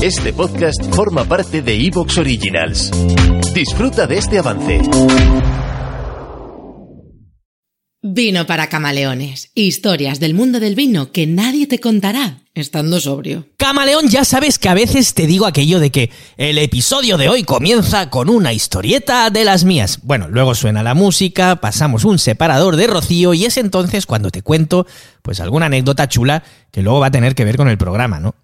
Este podcast forma parte de Evox Originals. Disfruta de este avance. Vino para camaleones. Historias del mundo del vino que nadie te contará estando sobrio. Camaleón, ya sabes que a veces te digo aquello de que el episodio de hoy comienza con una historieta de las mías. Bueno, luego suena la música, pasamos un separador de rocío y es entonces cuando te cuento pues alguna anécdota chula que luego va a tener que ver con el programa, ¿no?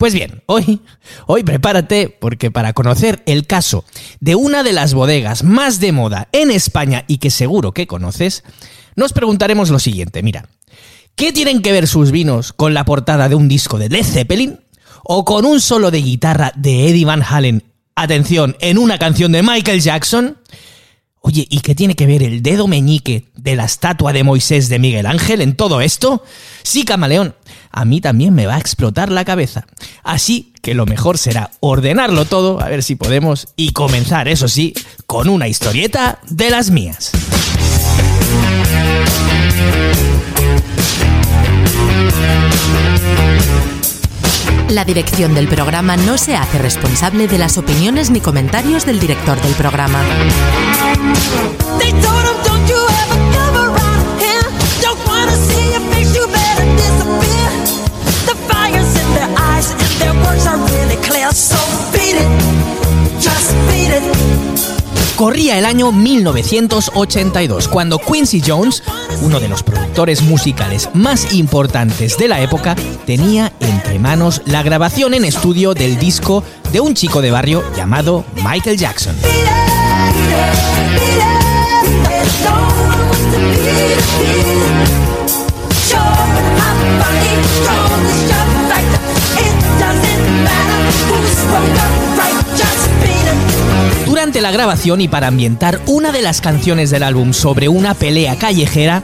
Pues bien, hoy, hoy prepárate porque para conocer el caso de una de las bodegas más de moda en España y que seguro que conoces, nos preguntaremos lo siguiente, mira, ¿qué tienen que ver sus vinos con la portada de un disco de Led Zeppelin? ¿O con un solo de guitarra de Eddie Van Halen, atención, en una canción de Michael Jackson? Oye, ¿y qué tiene que ver el dedo meñique de la estatua de Moisés de Miguel Ángel en todo esto? Sí, camaleón, a mí también me va a explotar la cabeza. Así que lo mejor será ordenarlo todo, a ver si podemos, y comenzar, eso sí, con una historieta de las mías. La dirección del programa no se hace responsable de las opiniones ni comentarios del director del programa. Corría el año 1982, cuando Quincy Jones, uno de los productores musicales más importantes de la época, tenía entre manos la grabación en estudio del disco de un chico de barrio llamado Michael Jackson. Durante la grabación y para ambientar una de las canciones del álbum sobre una pelea callejera,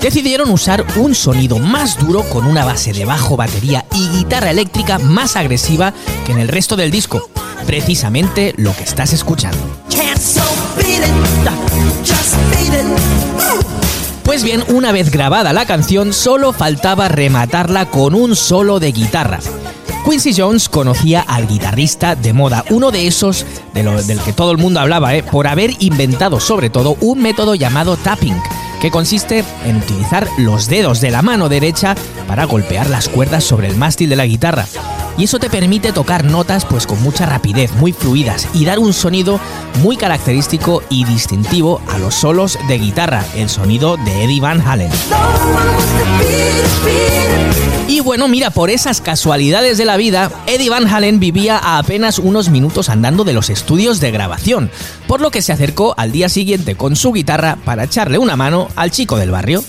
decidieron usar un sonido más duro con una base de bajo, batería y guitarra eléctrica más agresiva que en el resto del disco. Precisamente lo que estás escuchando. Pues bien, una vez grabada la canción, solo faltaba rematarla con un solo de guitarra. Quincy Jones conocía al guitarrista de moda, uno de esos de lo- del que todo el mundo hablaba, ¿eh? por haber inventado sobre todo un método llamado tapping, que consiste en utilizar los dedos de la mano derecha para golpear las cuerdas sobre el mástil de la guitarra. Y eso te permite tocar notas pues con mucha rapidez, muy fluidas y dar un sonido muy característico y distintivo a los solos de guitarra, el sonido de Eddie Van Halen. Y bueno, mira, por esas casualidades de la vida, Eddie Van Halen vivía a apenas unos minutos andando de los estudios de grabación, por lo que se acercó al día siguiente con su guitarra para echarle una mano al chico del barrio.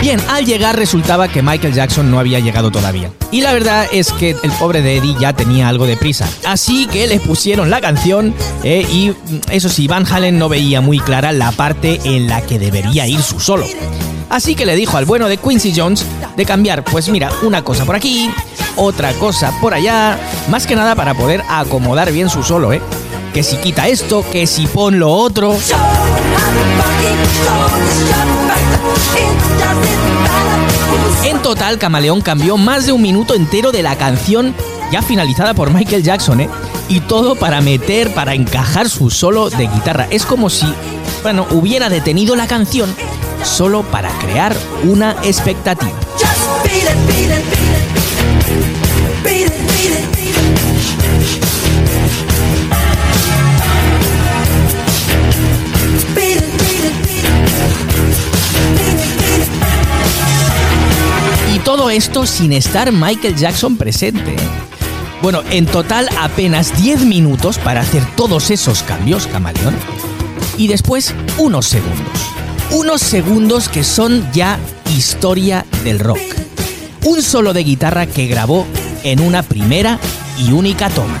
Bien, al llegar resultaba que Michael Jackson no había llegado todavía. Y la verdad es que el pobre de Eddie ya tenía algo de prisa. Así que le pusieron la canción eh, y mm, eso sí, Van Halen no veía muy clara la parte en la que debería ir su solo. Así que le dijo al bueno de Quincy Jones de cambiar, pues mira, una cosa por aquí, otra cosa por allá, más que nada para poder acomodar bien su solo, ¿eh? Que si quita esto, que si pon lo otro. En total, Camaleón cambió más de un minuto entero de la canción ya finalizada por Michael Jackson, ¿eh? Y todo para meter, para encajar su solo de guitarra. Es como si, bueno, hubiera detenido la canción solo para crear una expectativa. Todo esto sin estar Michael Jackson presente. Bueno, en total apenas 10 minutos para hacer todos esos cambios, camaleón. Y después unos segundos. Unos segundos que son ya historia del rock. Un solo de guitarra que grabó en una primera y única toma.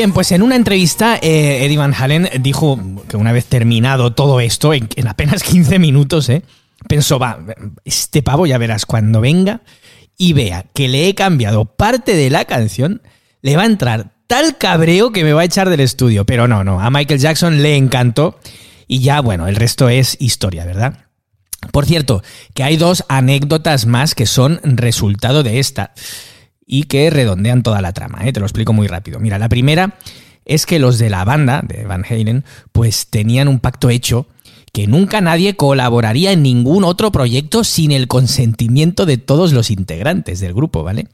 Bien, pues en una entrevista eh, Eddie Van Halen dijo que una vez terminado todo esto, en, en apenas 15 minutos, eh, pensó, va, este pavo ya verás cuando venga y vea que le he cambiado parte de la canción, le va a entrar tal cabreo que me va a echar del estudio. Pero no, no, a Michael Jackson le encantó y ya, bueno, el resto es historia, ¿verdad? Por cierto, que hay dos anécdotas más que son resultado de esta y que redondean toda la trama, ¿eh? te lo explico muy rápido. Mira, la primera es que los de la banda de Van Halen pues tenían un pacto hecho que nunca nadie colaboraría en ningún otro proyecto sin el consentimiento de todos los integrantes del grupo, ¿vale?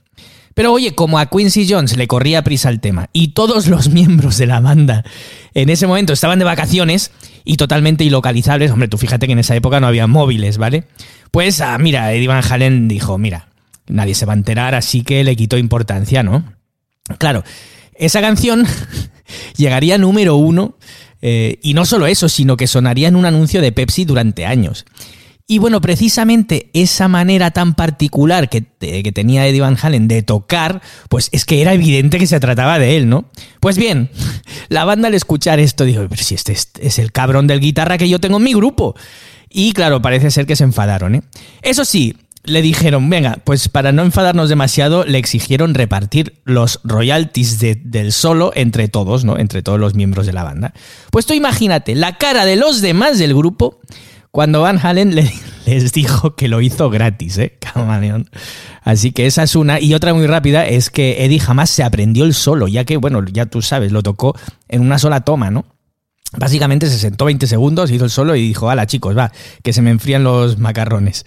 Pero oye, como a Quincy Jones le corría prisa el tema y todos los miembros de la banda en ese momento estaban de vacaciones y totalmente ilocalizables, hombre, tú fíjate que en esa época no había móviles, ¿vale? Pues, ah, mira, Eddie Van Halen dijo, mira, nadie se va a enterar, así que le quitó importancia, ¿no? Claro, esa canción llegaría número uno eh, y no solo eso, sino que sonaría en un anuncio de Pepsi durante años. Y bueno, precisamente esa manera tan particular que, que tenía Eddie Van Halen de tocar, pues es que era evidente que se trataba de él, ¿no? Pues bien, la banda al escuchar esto dijo, pero si este es, es el cabrón del guitarra que yo tengo en mi grupo. Y claro, parece ser que se enfadaron, ¿eh? Eso sí, le dijeron, venga, pues para no enfadarnos demasiado, le exigieron repartir los royalties de- del solo entre todos, ¿no? Entre todos los miembros de la banda. Pues tú imagínate la cara de los demás del grupo cuando Van Halen le- les dijo que lo hizo gratis, ¿eh? Camaleón. Así que esa es una. Y otra muy rápida es que Eddie jamás se aprendió el solo, ya que, bueno, ya tú sabes, lo tocó en una sola toma, ¿no? Básicamente se sentó 20 segundos, hizo el solo y dijo, hala chicos, va, que se me enfrían los macarrones.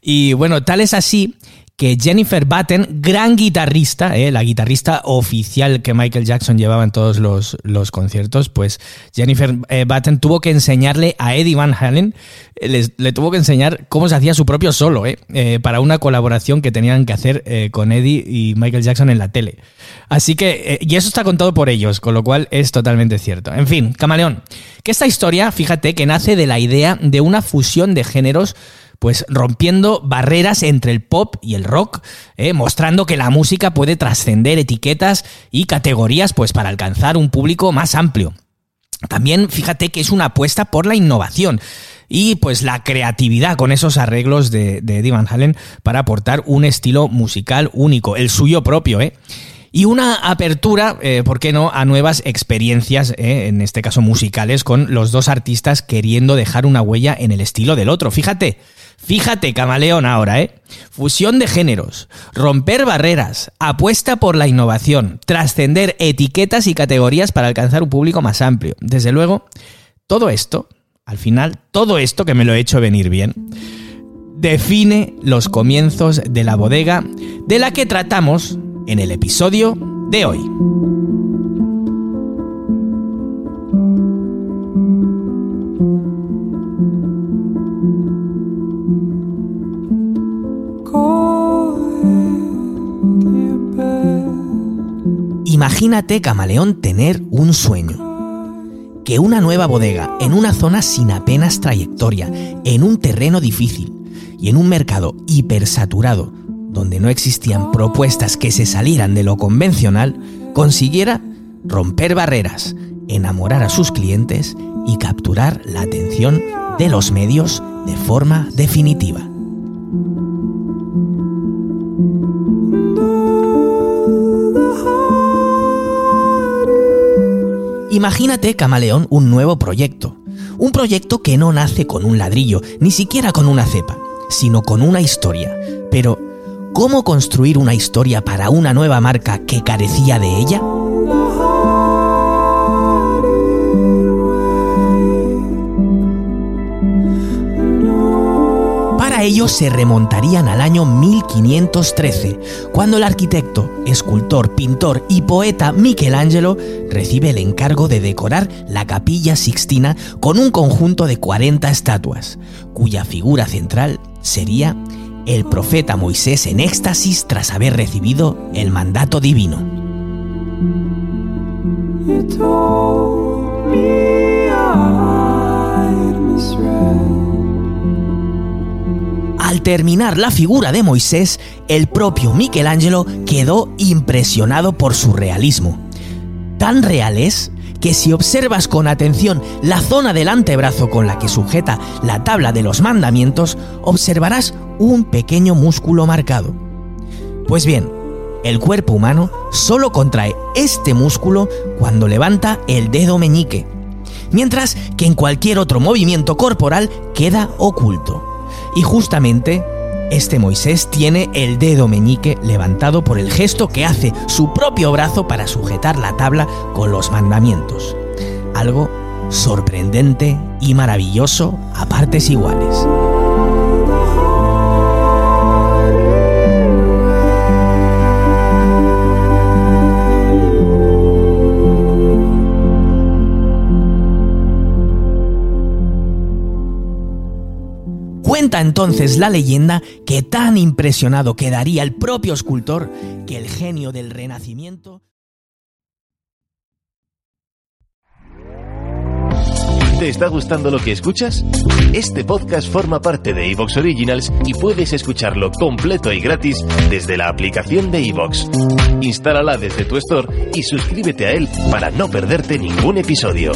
Y bueno, tal es así que Jennifer Batten, gran guitarrista, eh, la guitarrista oficial que Michael Jackson llevaba en todos los, los conciertos, pues Jennifer eh, Batten tuvo que enseñarle a Eddie Van Halen, eh, le tuvo que enseñar cómo se hacía su propio solo, eh, eh, para una colaboración que tenían que hacer con Eddie y Michael Jackson en la tele. Así que, y eso está contado por ellos, con lo cual es totalmente cierto. En fin, Camaleón, que esta historia, fíjate, que nace de la idea de una fusión de géneros pues rompiendo barreras entre el pop y el rock, eh, mostrando que la música puede trascender etiquetas y categorías pues para alcanzar un público más amplio. También fíjate que es una apuesta por la innovación y pues la creatividad con esos arreglos de, de Eddie Van Halen para aportar un estilo musical único, el suyo propio, ¿eh? Y una apertura, eh, ¿por qué no?, a nuevas experiencias, eh, en este caso musicales, con los dos artistas queriendo dejar una huella en el estilo del otro. Fíjate, fíjate, camaleón ahora, ¿eh? Fusión de géneros, romper barreras, apuesta por la innovación, trascender etiquetas y categorías para alcanzar un público más amplio. Desde luego, todo esto, al final, todo esto que me lo he hecho venir bien, define los comienzos de la bodega de la que tratamos en el episodio de hoy. Imagínate, camaleón, tener un sueño. Que una nueva bodega, en una zona sin apenas trayectoria, en un terreno difícil y en un mercado hipersaturado, donde no existían propuestas que se salieran de lo convencional, consiguiera romper barreras, enamorar a sus clientes y capturar la atención de los medios de forma definitiva. Imagínate, camaleón, un nuevo proyecto. Un proyecto que no nace con un ladrillo, ni siquiera con una cepa, sino con una historia. Pero, ¿cómo construir una historia para una nueva marca que carecía de ella? Para ello se remontarían al año 1513, cuando el arquitecto, escultor, pintor y poeta Michelangelo recibe el encargo de decorar la capilla Sixtina con un conjunto de 40 estatuas, cuya figura central sería el profeta Moisés en éxtasis tras haber recibido el mandato divino. Al terminar la figura de Moisés, el propio Michelangelo quedó impresionado por su realismo. Tan real es que si observas con atención la zona del antebrazo con la que sujeta la tabla de los mandamientos, observarás un pequeño músculo marcado. Pues bien, el cuerpo humano solo contrae este músculo cuando levanta el dedo meñique, mientras que en cualquier otro movimiento corporal queda oculto. Y justamente este Moisés tiene el dedo meñique levantado por el gesto que hace su propio brazo para sujetar la tabla con los mandamientos. Algo sorprendente y maravilloso a partes iguales. Entonces la leyenda que tan impresionado quedaría el propio escultor que el genio del Renacimiento ¿Te está gustando lo que escuchas? Este podcast forma parte de Evox Originals y puedes escucharlo completo y gratis desde la aplicación de Evox. Instálala desde tu store y suscríbete a él para no perderte ningún episodio.